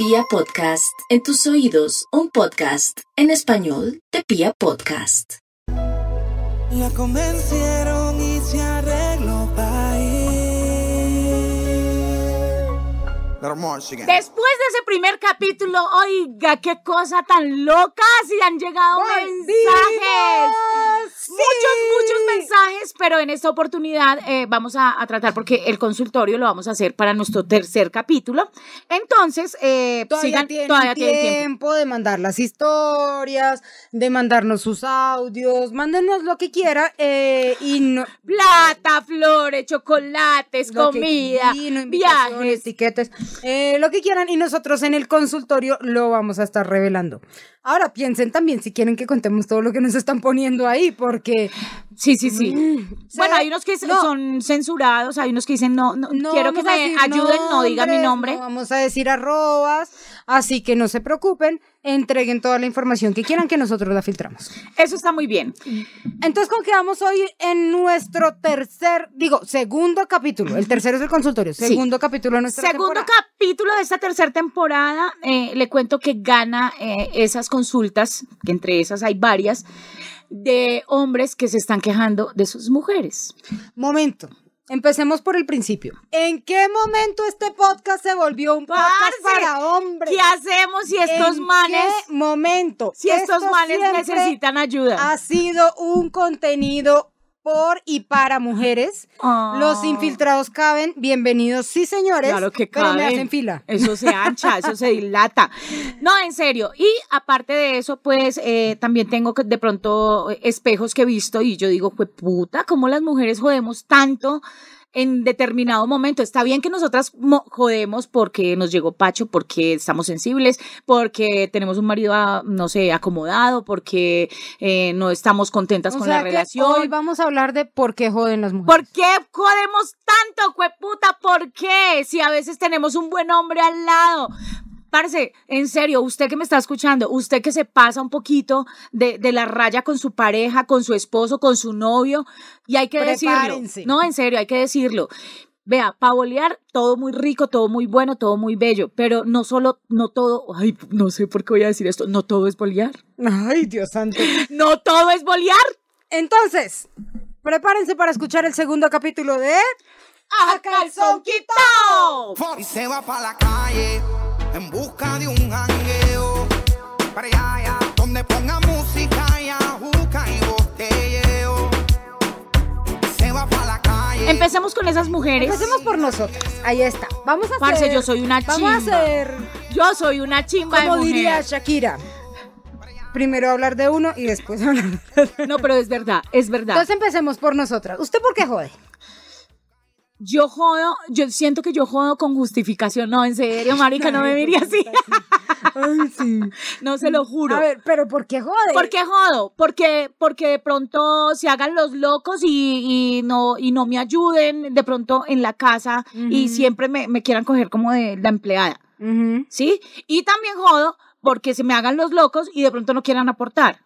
Pia Podcast, en tus oídos, un podcast en español de Pia Podcast. La convencieron Después de ese primer capítulo, oiga, qué cosa tan loca, si han llegado mensajes. Muchos, muchos mensajes, pero en esta oportunidad eh, vamos a, tratar porque el consultorio lo vamos a hacer para nuestro tercer capítulo. Entonces, eh, todavía, sigan, tienen todavía tiempo tienen tiempo. de mandar las historias, de mandarnos sus audios, mándenos lo que quiera eh, y no, Plata, flores, chocolates, lo que- comida, vino, invitaciones, viajes. tiquetes, eh, lo que quieran y nosotros en el consultorio lo vamos a estar revelando. Ahora piensen también si quieren que contemos todo lo que nos están poniendo ahí, porque Sí, sí, sí. Bueno, ¿Sabe? hay unos que No. son censurados, hay unos que dicen no, no, no quiero que me ayuden, no diga mi nombre. No vamos a decir arrobas, así que no se preocupen, entreguen toda la información que quieran que nosotros la filtramos. Eso está muy bien. Entonces, ¿con qué vamos hoy en nuestro tercer, digo, segundo capítulo? El tercero es el consultorio, Sí. segundo capítulo de nuestra Segundo temporada. capítulo de esta tercera temporada, eh, le cuento que gana eh, esas consultas, que entre esas hay varias, de hombres que se están quejando de sus mujeres. Momento. Empecemos por el principio. ¿En qué momento este podcast se volvió un podcast Parce, para hombres? ¿Qué hacemos si estos ¿En manes, qué momento? si estos Esto manes necesitan ayuda? Ha sido un contenido por y para mujeres. Ah. Los infiltrados caben. Bienvenidos, sí, señores. Claro que Pero me caben. hacen fila. Eso se ancha, eso se dilata. No, en serio. Y aparte de eso, pues eh, también tengo que- de pronto eh, espejos que he visto y yo digo, pues puta, ¿cómo las mujeres jodemos tanto? En determinado momento. Está bien que nosotras mo- jodemos porque nos llegó Pacho, porque estamos sensibles, porque tenemos un marido, ah, no sé, acomodado, porque eh, no estamos contentas O con sea la que relación. Hoy vamos a hablar de por qué joden las mujeres. ¿Por qué jodemos tanto, cueputa? ¿Por qué? Si a veces tenemos un buen hombre al lado. Parce, en serio, usted que me está escuchando, usted que se pasa un poquito de, de la raya con su pareja, con su esposo, con su novio, y hay que decirlo. Prepárense. No, en serio, hay que decirlo. Vea, pavolear, todo muy rico, todo muy bueno, todo muy bello, pero no solo, no todo, ay, no sé por qué voy a decir esto, no todo es bolear. Ay, Dios santo. No todo es bolear. Entonces, prepárense para escuchar el segundo capítulo de... ¡A calzón quitado! Y se va para la calle en busca de un jangueo. Para allá, allá, donde ponga música y ajuca y botelleo. Se va para la calle. Empecemos con esas mujeres. Empecemos por nosotras. Ahí está. Vamos a Parce, hacer... yo soy una Vamos chimba. a hacer, Yo soy una chimba como de mujer. diría Shakira, primero hablar de uno y después hablar de otro. No, pero es verdad, es verdad. Entonces empecemos por nosotras. ¿Usted por qué jode? Yo jodo, yo siento que yo jodo con justificación. No, en serio, marica, no me mire así. Ay, sí. No se lo juro. A ver, pero ¿por qué jode? ¿Por qué jodo? Porque, porque de pronto se hagan los locos y, y no, y no me ayuden de pronto en la casa y siempre me, me quieran coger como de la empleada. ¿Sí? Y también jodo porque se me hagan los locos y de pronto no quieran aportar.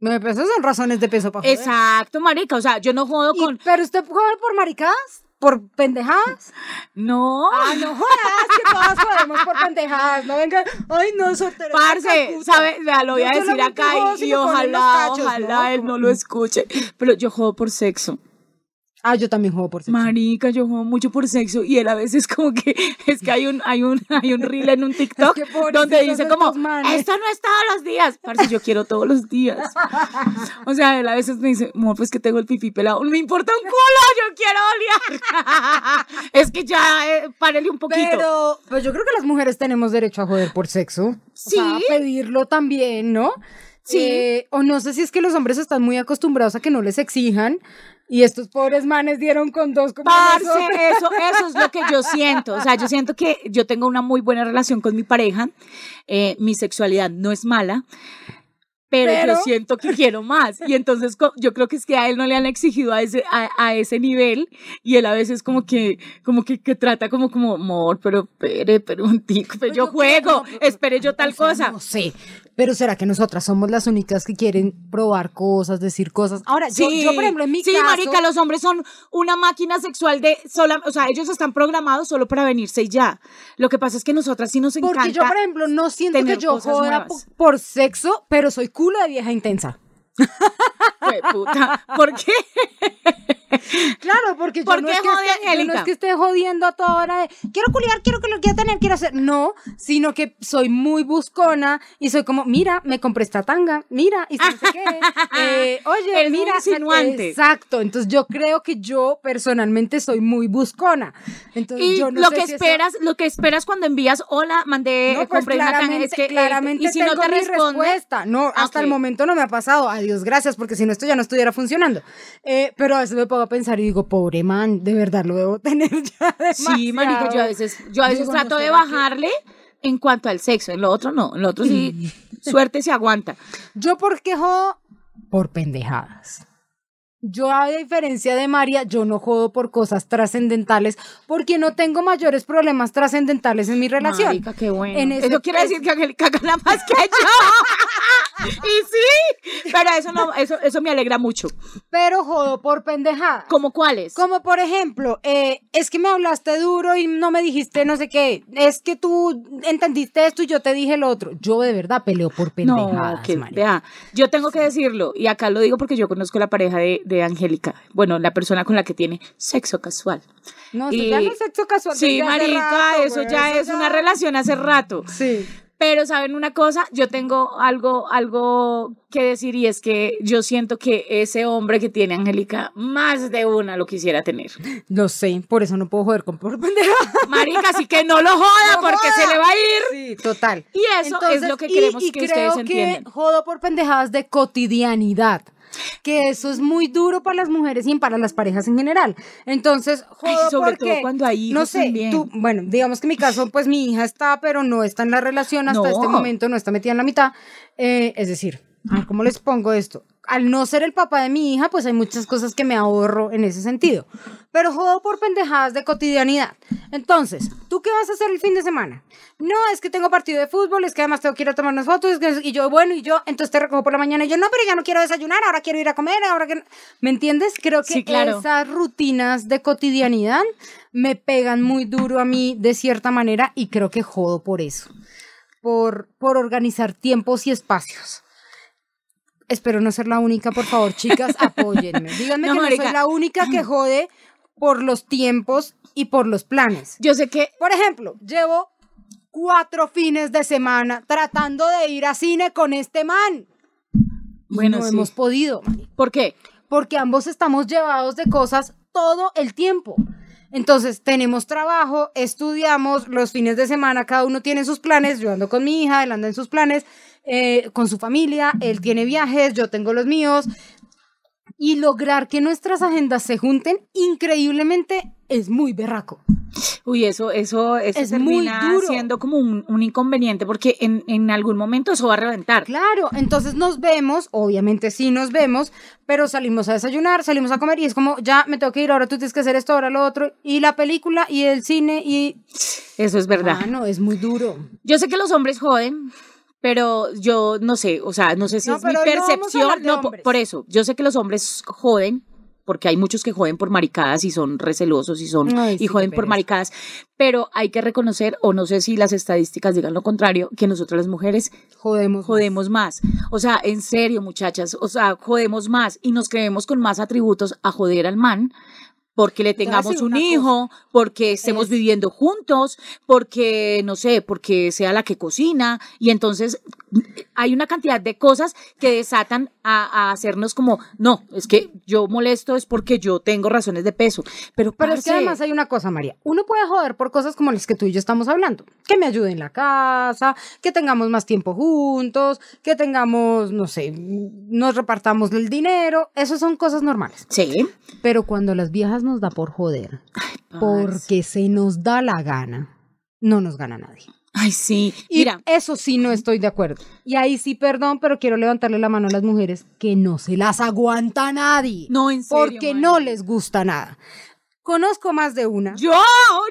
Me pues, esas son razones de peso para joder. Exacto, marica. O sea, yo no jodo Y- con. ¿Pero usted jode por maricadas? ¿Por pendejadas? No. Ah, no jodas, que todas jodemos por pendejadas. No venga, ay, no, soltera. Parce, ¿sabe? Vea, lo voy Yo a decir acá y, ojalá, cachos, ojalá ¿no? él no lo escuche. Pero yo jodo por sexo. Ah, yo también juego por sexo. Marica, yo juego mucho por sexo y él a veces como que es que hay un hay un hay un reel en un TikTok Es que donde dice como esto no es todos los días, parce, yo quiero todos los días. O sea, él a veces me dice, "Amor, pues que tengo el pipí pelado, no me importa un culo, yo quiero olear." es que ya eh, párele un poquito. Pero, pues yo creo que las mujeres tenemos derecho a joder por sexo. Sí. O sea, a pedirlo también, ¿no? Sí. Eh, o no sé si es que los hombres están muy acostumbrados a que no les exijan y estos pobres manes dieron con dos como Parce, eso, eso es lo que yo siento. O sea, yo siento que yo tengo una muy buena relación con mi pareja. eh, mi sexualidad no es mala. Pero, Pero- yo siento que quiero más. Y entonces yo creo que es que a él no le han exigido a ese, a, a ese nivel y él a veces como que, como que, que trata como, como, amor, pero espere, pero un tico, pero Pues yo yo creo- juego, no, espere yo tal sea, cosa. No sé. Pero será que nosotras somos las únicas que quieren probar cosas, decir cosas. Ahora, yo, yo, por ejemplo, en mi sí, caso. marica, los hombres son una máquina sexual de sola, o sea, ellos están programados solo para venirse y ya. Lo que pasa es que nosotras sí nos encanta. Porque yo, por ejemplo, no siento que yo joda nuevas. po- por sexo, pero soy culo de vieja intensa. Puta, ¿Por qué? Claro, porque yo ¿Por no, es que esté, yo no es que esté jodiendo a toda hora de quiero culiar, quiero que lo quiero tener, quiero hacer. No, sino que soy muy buscona y soy como, mira, me compré esta tanga, mira, y no sé qué. eh, oye, muy mira, insinuante. exacto. Entonces yo creo que yo personalmente soy muy buscona. Entonces Y yo no lo sé que si eso- esperas, lo que esperas cuando envías, hola, mandé, No, eh, pues compré una tanga", es que, eh, claramente y si no tengo te mi responde, respuesta. No, hasta el Ok. momento no me ha pasado. Adiós, gracias, porque si no esto ya no estuviera funcionando. Eh, pero a veces me pongo a pensar y digo, pobre man, de verdad lo debo tener ya Sí, marica, yo a veces, yo a veces trato de ¿será que- bajarle en cuanto al sexo, en lo otro no, en lo otro sí, suerte se aguanta. Yo por qué jodo por pendejadas. Yo, a diferencia de María, yo no jodo por cosas trascendentales porque no tengo mayores problemas trascendentales en mi relación. Marica, qué bueno. En eso quiere decir que Angélica gana más que yo. y sí, pero eso no, eso, eso me alegra mucho. Pero jodo por pendejadas. ¿Cómo cuáles? Como por ejemplo, eh, es que me hablaste duro y no me dijiste no sé qué. Es que tú entendiste esto y yo te dije lo otro. Yo de verdad peleo por pendejadas, No, que María. vea, yo tengo que decirlo, y acá lo digo porque yo conozco la pareja de, de Angélica, bueno, la persona con la que tiene sexo casual. No, Y- ya no es sexo casual. Sí, marica, rato, eso ya es una relación hace rato. Sí. Pero saben una cosa, yo tengo algo, algo que decir y es que yo siento que ese hombre que tiene Angélica, más de una lo quisiera tener. Lo sé, por eso no puedo joder con por pendejadas. Marica, así que no lo joda No porque joda. se le va a ir. Sí, total. Y eso es lo que queremos y que creo ustedes que entiendan. jodo por pendejadas de cotidianidad. Que eso es muy duro para las mujeres y para las parejas en general. Entonces, Ay, sobre porque, todo cuando hay no sé, también. tú, bueno, digamos que en mi caso, pues mi hija está, pero no está en la relación hasta No. este momento, no está metida en la mitad. Eh, es decir, ¿cómo les pongo esto? Al no ser el papá de mi hija, pues hay muchas cosas que me ahorro en ese sentido. Pero jodo por pendejadas de cotidianidad. Entonces, ¿tú qué vas a hacer el fin de semana? No, es que tengo partido de fútbol, es que además tengo que ir a tomar unas fotos, es que- y yo, bueno, y yo, entonces te recojo por la mañana, y yo, no, pero ya no quiero desayunar, ahora quiero ir a comer, ahora que... no". ¿Me entiendes? Creo que Sí, claro. esas rutinas de cotidianidad me pegan muy duro a mí de cierta manera y creo que jodo por eso. Por, por organizar tiempos y espacios. Espero no ser la única, por favor, chicas, apóyenme. Díganme No, que no soy la única que jode por los tiempos y por los planes. Yo sé que Por ejemplo, llevo cuatro fines de semana tratando de ir a cine con este man. Bueno, no sí. hemos podido, ¿Por qué? porque ambos estamos llevados de cosas todo el tiempo. Entonces, tenemos trabajo, estudiamos los fines de semana, cada uno tiene sus planes, yo ando con mi hija, él anda en sus planes, eh, con su familia, él tiene viajes, yo tengo los míos. Y lograr que nuestras agendas se junten increíblemente es muy berraco. Uy, eso, eso, eso Es muy termina duro. siendo como un, un inconveniente porque en, en algún momento eso va a reventar. Claro, entonces nos vemos, obviamente sí nos vemos, pero salimos a desayunar, salimos a comer y es como, ya me tengo que ir, ahora tú tienes que hacer esto, ahora lo otro, y la película y el cine y... Eso es verdad. Ah, no, es muy duro. Yo sé que los hombres joden, pero yo no sé, o sea, no sé si No, es mi no percepción. No, por eso, yo sé que los hombres joden, porque hay muchos que joden por maricadas y son recelosos y son Ay, y sí, joden por maricadas, pero hay que reconocer, o no sé si las estadísticas digan lo contrario, que nosotras las mujeres Jodemos. jodemos más. O sea, en serio, muchachas, o sea, jodemos más y nos creemos con más atributos a joder al man. Porque le tengamos un hijo, porque estemos Es- viviendo juntos, porque, no sé, porque sea la que cocina. Y entonces hay una cantidad de cosas que desatan a, a hacernos como, no, es que yo molesto es porque yo tengo razones de peso. Pero, Pero es que además hay una cosa, María. Uno puede joder por cosas como las que tú y yo estamos hablando. Que me ayude en la casa, que tengamos más tiempo juntos, que tengamos, no sé, nos repartamos el dinero. Esas son cosas normales. Sí. Pero cuando las viejas nos da por joder, porque se nos da la gana. no nos gana nadie. Ay, sí. Y Mira, eso sí no estoy de acuerdo. Y ahí sí, perdón, pero quiero levantarle la mano a las mujeres que no se las aguanta nadie. no, en serio. porque Mari. no les gusta nada. Conozco más de una Yo,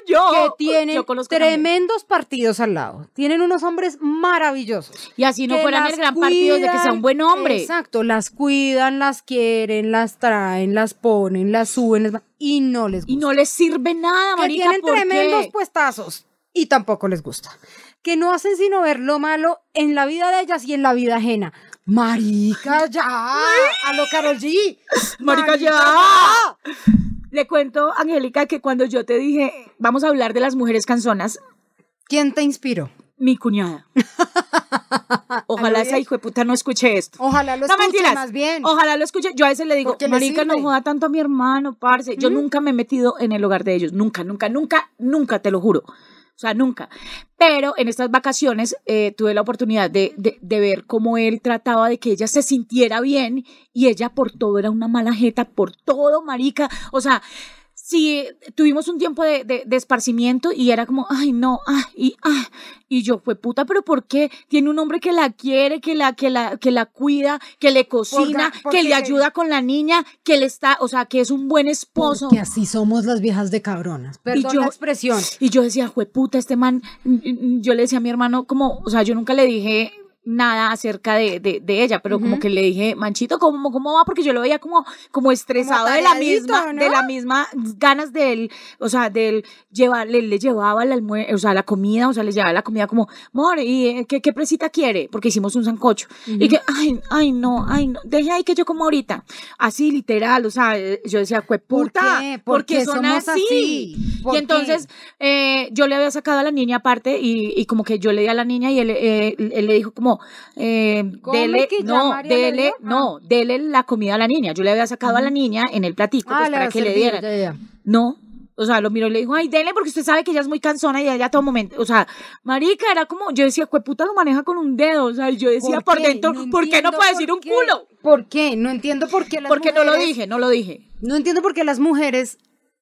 yo. que tienen yo conozco también. tremendos partidos al lado. Tienen unos hombres maravillosos. Y así no que fueran el las gran partido de que sea un cuidan, buen hombre. Exacto, las cuidan, las quieren, las traen, las ponen, las suben va- y no les gusta. Y no les sirve nada, que marica, tienen ¿por qué? tremendos puestazos y tampoco les gusta. Que no hacen sino ver lo malo en la vida de ellas y en la vida ajena. Marica, ya. A lo Carol G. Marica, ya. Le cuento, Angélica, que cuando yo te dije, vamos a hablar de las mujeres canzonas, ¿Quién te inspiró? mi cuñada. Ojalá esa hijo de puta no escuche esto. Ojalá lo no escuche mentiras. más bien. Ojalá lo escuche. Yo a veces le digo, marica, no joda tanto a mi hermano, parce. Yo nunca me he metido en el hogar de ellos. Nunca, nunca, nunca, nunca, te lo juro. O sea, nunca. Pero en estas vacaciones eh, tuve la oportunidad de, de, de ver cómo él trataba de que ella se sintiera bien y ella por todo era una mala jeta, por todo, marica. O sea, sí, tuvimos un tiempo de, de- de esparcimiento y era como, ay, no, ay, y, ay. Y yo, fue puta, pero ¿por qué? Tiene un hombre que la quiere, que la, que la, que la cuida, que le cocina, Porque- que le ayuda con la niña, que le está, o sea, que es un buen esposo. Porque así somos las viejas de cabronas. Perdón yo- la expresión. Y yo decía, puta, este man, yo le decía a mi hermano, como, o sea, yo nunca le dije nada acerca de, de, de ella, pero como que le dije, manchito, ¿cómo, ¿cómo va? Porque yo lo veía como, como estresado de la misma, ¿no? de la misma ganas de él, o sea, de él llevar, le, le llevaba almue- o sea, la comida, o sea, le llevaba la comida como, more, ¿y eh, qué, qué presita quiere? Porque hicimos un sancocho. Y que, ay, ay, no, ay, no, deje ahí que yo como ahorita. Así, literal, o sea, eh, yo decía, ¿Por puta, qué? ¿Por porque son somos así. así? ¿Por Y entonces, eh, yo le había sacado a la niña aparte y, y como que yo le di a la niña y él, eh, él le dijo como, eh, ¿Cómo dele, no, dele, no, dele la comida a la niña. Yo le había sacado a la niña en el platico pues, Ah, para que le servir, diera. ya, ya. No. O sea, lo miró y le dijo, ay, dele, porque usted sabe que ella es muy cansona y ella a todo momento, o sea, marica, era como, yo decía, puta lo maneja con un dedo, o sea, y yo decía por, dentro, ¿por qué no puede decir un qué. culo? ¿Por qué? No entiendo por qué las Porque no lo dije, no lo dije. No entiendo por qué las mujeres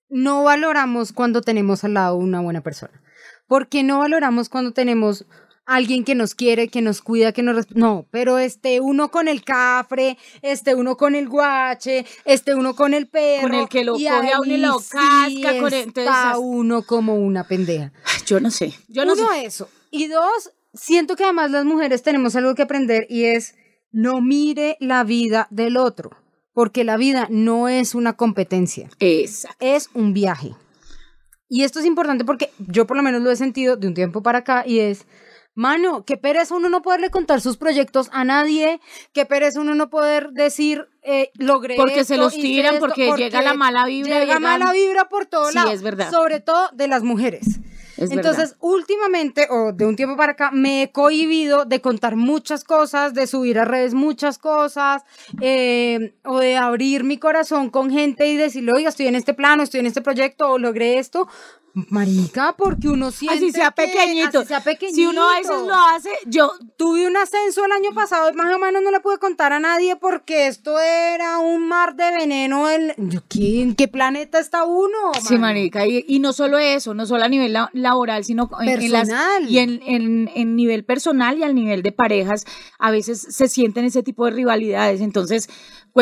no valoramos cuando tenemos al lado una buena persona. ¿Por qué no valoramos cuando tenemos alguien que nos quiere, que nos cuida, que nos... No, pero este uno con el cafre, este uno con el guache, este uno con el perro. Con el que lo y coge a uno y lo casca, con el- entonces- está uno como una pendeja. Yo no sé, yo no Uno, sé. eso. Y dos, siento que además las mujeres tenemos algo que aprender y es no mire la vida del otro, porque la vida no es una competencia, Exacto. es un viaje. Y esto es importante porque yo por lo menos lo he sentido de un tiempo para acá y es, mano, qué pereza uno no poderle contar sus proyectos a nadie, qué pereza uno no poder decir, eh, logré Porque se los tiran, esto, porque llega la mala vibra, Llega llegan- mala vibra por todos Sí, es verdad. Sobre todo de las mujeres. Es Entonces, últimamente, o de un tiempo para acá, me he cohibido de contar muchas cosas, de subir a redes muchas cosas, eh, o de abrir mi corazón con gente y decirle, oiga, estoy en este plano, estoy en este proyecto, o logré esto. Marica, porque uno siente así sea que- pequeñito. así sea pequeñito. Si uno a veces lo hace, yo Tuve un ascenso el año pasado, más o menos no le pude contar a nadie porque esto era un mar de veneno. El... Yo, ¿qué, ¿En qué planeta está uno? Sí, marica, y, y no solo eso, no solo a nivel la- laboral, sino en, en las- Personal. y en, en- en nivel personal y al nivel de parejas, a veces se sienten ese tipo de rivalidades. Entonces,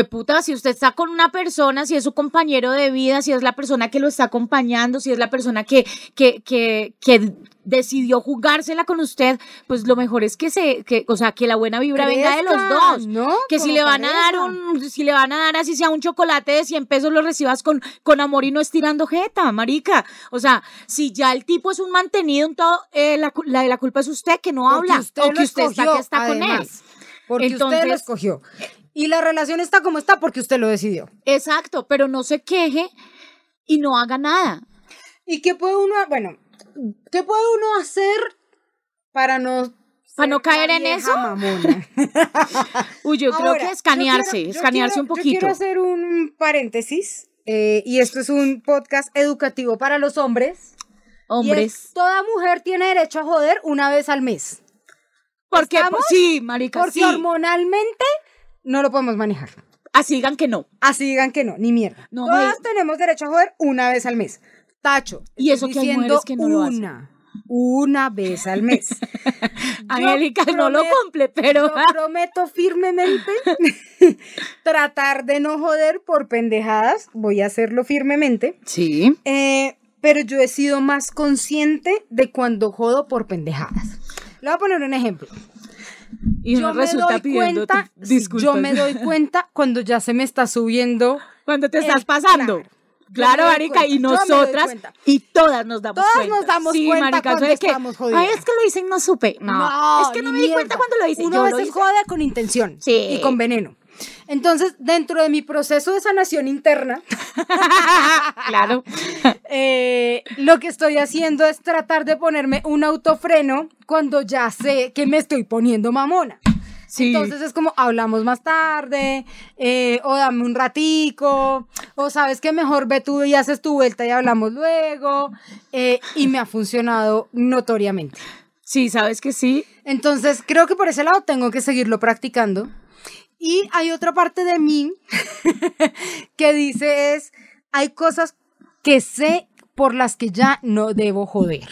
puta, si usted está con una persona, si es su compañero de vida, si es la persona que lo está acompañando, si es la persona que, que, que, que decidió jugársela con usted, pues lo mejor es que se, que, o sea, que la buena vibra venga de los dos. ¿no? Que si le van a dar un, si le van a dar así sea un chocolate de 100 pesos, lo recibas con, con amor y no estirando jeta, marica. O sea, si ya el tipo es un mantenido, en todo, eh, la, la, la culpa es usted que no Porque habla. usted o que usted está, que está con él. Porque usted lo Entonces- escogió. Y la relación está como está porque usted lo decidió. Exacto, pero no se queje y no haga nada. ¿Y qué puede uno, bueno, qué puede uno hacer para no... ¿Para no caer en eso? mamona? Uy, yo creo que yo escanearse, quiero- yo escanearse quiero- un Yo poquito. quiero hacer un paréntesis. eh, y esto es un podcast educativo para los hombres. y Hombres. es, toda mujer tiene derecho a joder una vez al mes. Porque, ¿estamos? sí, marica, Porque sí. hormonalmente no lo podemos manejar. Así digan que no. Así digan que no, ni mierda. No, Todas me- tenemos derecho a joder una vez al mes. Tacho. Y eso que hay mujeres que no lo hacen. una. una vez al mes. Angélica no lo cumple, pero Yo prometo firmemente tratar de no joder por pendejadas. Voy a hacerlo firmemente. sí. Eh, pero yo he sido más consciente de cuando jodo por pendejadas. Le voy a poner un ejemplo. Y yo me resulta doy cuenta, yo me doy cuenta cuando ya se me está subiendo. Cuando te estás pasando. claro. Cuenta, y nosotras, y todas nos damos Todas cuenta. nos damos sí, cuenta marica, cuando que, estamos jodidas. Ay, es que lo dicen, no supe. No, es que no me di cuenta cuando lo hice. Uno a veces hice. jode con intención Sí. y con veneno. Entonces, dentro de mi proceso de sanación interna, claro. eh, lo que estoy haciendo es tratar de ponerme un autofreno cuando ya sé que me estoy poniendo mamona. Sí. Entonces es como hablamos más tarde, eh, o dame un ratico, o sabes que mejor ve tú y haces tu vuelta y hablamos luego, eh, y me ha funcionado notoriamente. sí, sabes que sí. Entonces creo que por ese lado tengo que seguirlo practicando. Y hay otra parte de mí que dice es, hay cosas que sé por las que ya no debo joder.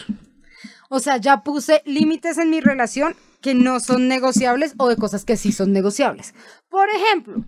O sea, ya puse límites en mi relación que no son negociables o de cosas que sí son negociables. Por ejemplo,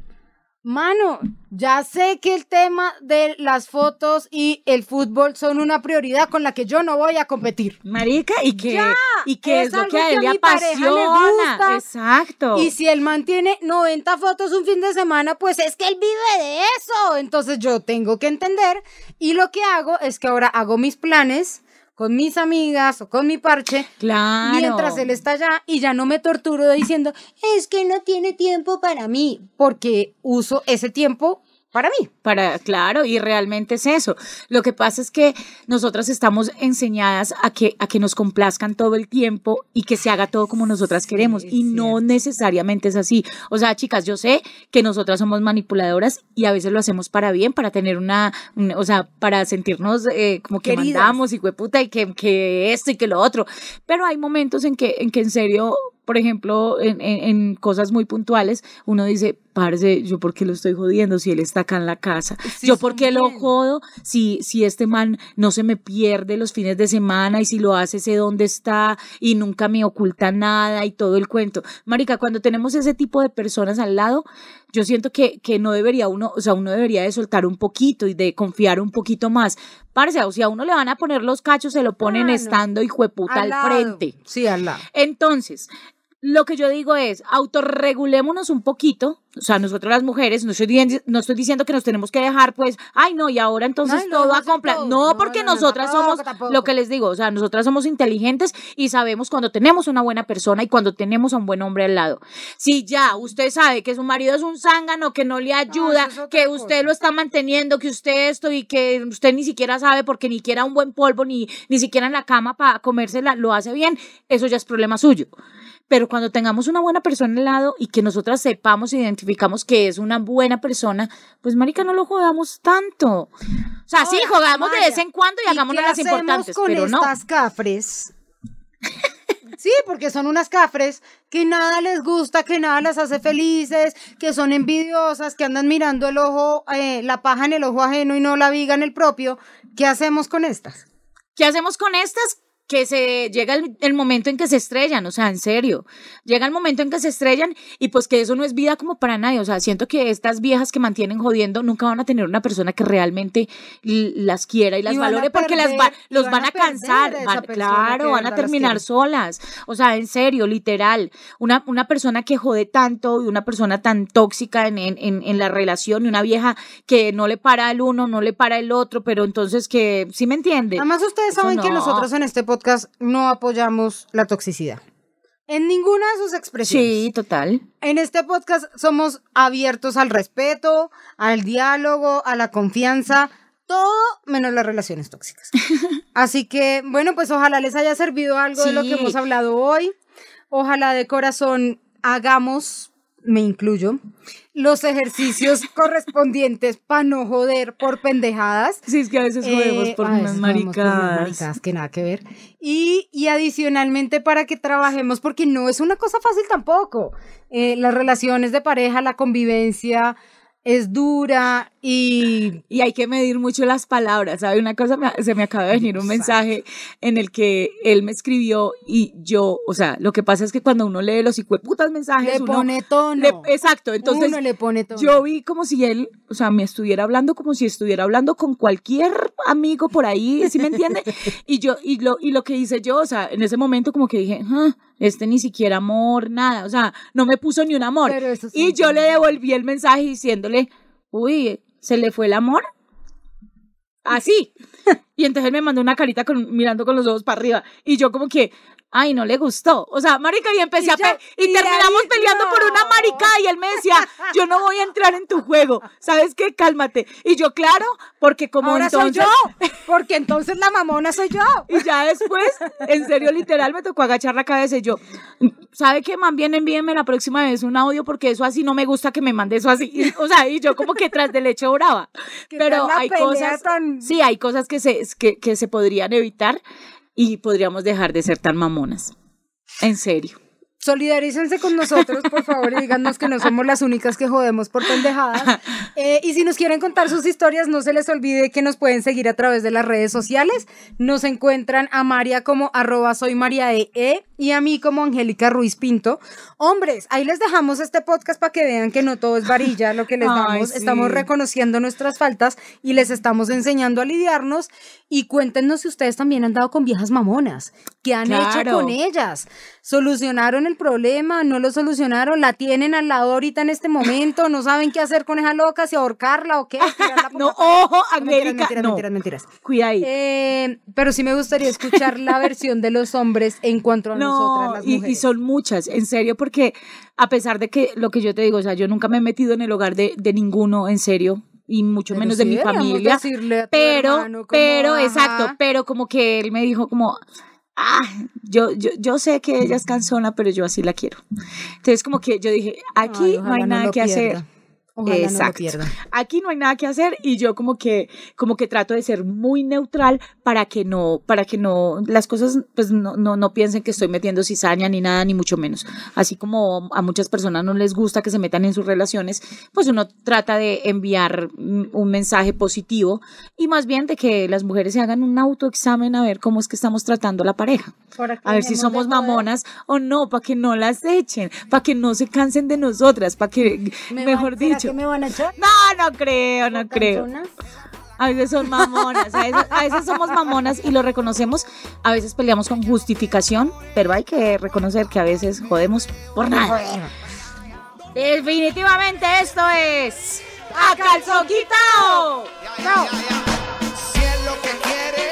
mano, ya sé que el tema de las fotos y el fútbol son una prioridad con la que yo no voy a competir. Marica, y que, Ya, y que es, es lo que a él le mi pareja le apasiona. gusta. Exacto. Y si el man tiene 90 fotos un fin de semana, pues es que él vive de eso. Entonces yo tengo que entender. Y lo que hago es que ahora hago mis planes con mis amigas o con mi parche. Claro. Mientras él está allá y ya no me torturo diciendo, es que no tiene tiempo para mí, porque uso ese tiempo para mí. Para, claro, y realmente es eso. Lo que pasa es que nosotras estamos enseñadas a que, a que nos complazcan todo el tiempo y que se haga todo como nosotras queremos. Y no necesariamente es así. O sea, chicas, yo sé que nosotras somos manipuladoras y a veces lo hacemos para bien, para tener una, un- o sea, para sentirnos eh, como que Queridas. mandamos y puta y que, que esto y que lo otro. Pero hay momentos en que, en que en serio, por ejemplo, en, en- en cosas muy puntuales, uno dice, parce, yo por qué lo estoy jodiendo si él está acá en la casa. Sí, yo por qué lo jodo si, si este man no se me pierde los fines de semana y si lo hace sé dónde está y nunca me oculta nada y todo el cuento. Marica, cuando tenemos ese tipo de personas al lado, yo siento que, que no debería uno, o sea, uno debería de soltar un poquito y de confiar un poquito más. Parce, o sea, a uno le van a poner los cachos, se lo ponen Ah, no. estando y jueputa al, frente. Sí, al lado. Entonces, lo que yo digo es, autorregulémonos un poquito, o sea, nosotros las mujeres, no estoy, no estoy diciendo que nos tenemos que dejar, pues, ay, no, y ahora entonces Ay, todo dejo a comprar. No, No, porque no, no, nosotras tampoco, somos, tampoco. lo que les digo, o sea, nosotras somos inteligentes y sabemos cuando tenemos una buena persona y cuando tenemos a un buen hombre al lado. Si ya usted sabe que su marido es un zángano, que no le ayuda, es que cosa. usted lo está manteniendo, que usted esto y que usted ni siquiera sabe porque ni quiera un buen polvo, ni, ni siquiera en la cama para comérsela, lo hace bien, eso ya es problema suyo. Pero cuando tengamos una buena persona al lado y que nosotras sepamos, identificamos que es una buena persona, pues marica, no lo jodamos tanto. O sea, sí, jugamos de vez en cuando y, hagámonos las importantes, con pero no. estas cafres? Sí, porque son unas cafres que nada les gusta, que nada las hace felices, que son envidiosas, que andan mirando el ojo, eh, la paja en el ojo ajeno y no la viga en el propio. ¿Qué hacemos con estas? ¿Qué hacemos con estas? Que se llega el, el momento en que se estrellan, o sea, en serio. Llega el momento en que se estrellan y pues que eso no es vida como para nadie. O sea, siento que estas viejas que mantienen jodiendo nunca van a tener una persona que realmente las quiera y las Y valore porque las va- los van van a cansar. a van- claro, van a terminar solas. O sea, en serio, literal. Una, una persona que jode tanto y una persona tan tóxica en, en, en, en la relación y una vieja que no le para el uno, no le para el otro, pero entonces que, ¿sí me entiende? Además, ustedes saben que no. nosotros en este podcast no apoyamos la toxicidad. En ninguna de sus expresiones. Sí, total. En este podcast somos abiertos al respeto, al diálogo, a la confianza, todo menos las relaciones tóxicas. Así que, bueno, pues ojalá les haya servido algo de lo que hemos hablado hoy. Ojalá de corazón hagamos, me incluyo, los ejercicios correspondientes para no joder por pendejadas. Sí, es que a veces jodemos Eh, por jodemos por unas maricadas. maricadas que nada que ver. Y, y adicionalmente para que trabajemos, porque no es una cosa fácil tampoco. Eh, las relaciones de pareja, la convivencia, es dura y Y hay que medir mucho las palabras, ¿sabe? Una cosa, me- se me acaba de venir un mensaje en el que él me escribió y yo, o sea, lo que pasa es que cuando uno lee los putas mensajes, le uno... pone tono. le- exacto, entonces Uno le pone tono. yo vi como si él, o sea, me estuviera hablando como si estuviera hablando con cualquier amigo por ahí, ¿sí me entiende? Y yo, y lo, y lo que hice yo, o sea, en ese momento como que dije, "Ah, este ni siquiera amor, nada, o sea, no me puso ni un amor. Y yo le devolví el mensaje diciéndole, uy, ¿se le fue el amor? Así. Y entonces él me mandó una carita con, mirando con los ojos para arriba. Y yo como que, ay, no le gustó. O sea, marica, y empecé Y a pe- y, y terminamos ahí- peleando por una marica y él me decía, yo no voy a entrar en tu juego. ¿Sabes qué? Cálmate. Y yo, claro, porque como Ahora entonces... soy yo, porque entonces la mamona soy yo. Y ya después, en serio, literal, me tocó agachar la cabeza y yo, ¿sabe qué? Man, bien, envíenme la próxima vez un audio porque eso así no me gusta que me mande eso así. Y, o sea, y yo como que tras del hecho brava. ¿Qué Pero hay cosas, tan- sí, hay cosas que se, que, que se podrían evitar y podríamos dejar de ser tan mamonas. En serio. Solidarícense con nosotros, por favor, y díganos que no somos las únicas que jodemos por pendejadas. Eh, y si nos quieren contar sus historias, no se les olvide que nos pueden seguir a través de las redes sociales. Nos encuentran a María como arroba soy María E, E y a mí como Angélica Ruiz Pinto. Hombres, ahí les dejamos este podcast para que vean que no todo es varilla lo que les Ay, damos. sí. Estamos reconociendo nuestras faltas y les estamos enseñando a lidiarnos. Y cuéntenos si ustedes también han dado con viejas mamonas. ¿Qué han hecho Claro. con ellas? ¿Solucionaron el problema? ¿No lo solucionaron? ¿La tienen al lado ahorita en este momento? ¿No saben qué hacer con esa loca? ¿Si ahorcarla o qué? ¿Tirarla por No, ojo, No, mentiras, mentiras, no. mentiras, mentiras. Cuida ahí. Eh, pero sí me gustaría escuchar la versión de los hombres en cuanto a nosotras las mujeres. y son muchas, en serio, porque a pesar de que lo que yo te digo, o sea, yo nunca me he metido en el hogar de, de ninguno, en serio, y mucho Pero menos sí de mi familia. decirle a tu Pero, como, pero, ajá. exacto, pero como que él me dijo como, ah, yo, yo, yo sé que ella es cansona, pero yo así la quiero. Entonces como que yo dije, aquí Ay, no hay nada que hacer. Ojalá no lo Exacto. pierda. Aquí no hay nada que hacer y yo como que como que trato de ser muy neutral para que no para que no las cosas pues no no, no piensen que estoy metiendo cizaña ni nada ni mucho menos. Así como a muchas personas no les gusta que se metan en sus relaciones, pues uno trata de enviar un mensaje positivo y más bien de que las mujeres se hagan un autoexamen a ver cómo es que estamos tratando a la pareja. A ver si somos mamonas o no, para que no las echen, para que no se cansen de nosotras, para que, ¿Me mejor ¿será dicho. que me van a echar? No, no creo, no creo. ¿Canzonas? A veces son mamonas, a veces, a veces somos mamonas y lo reconocemos. A veces peleamos con justificación, pero hay que reconocer que a veces jodemos por nada. Definitivamente esto es... ¡A calzón quitao! Si es lo que quiere,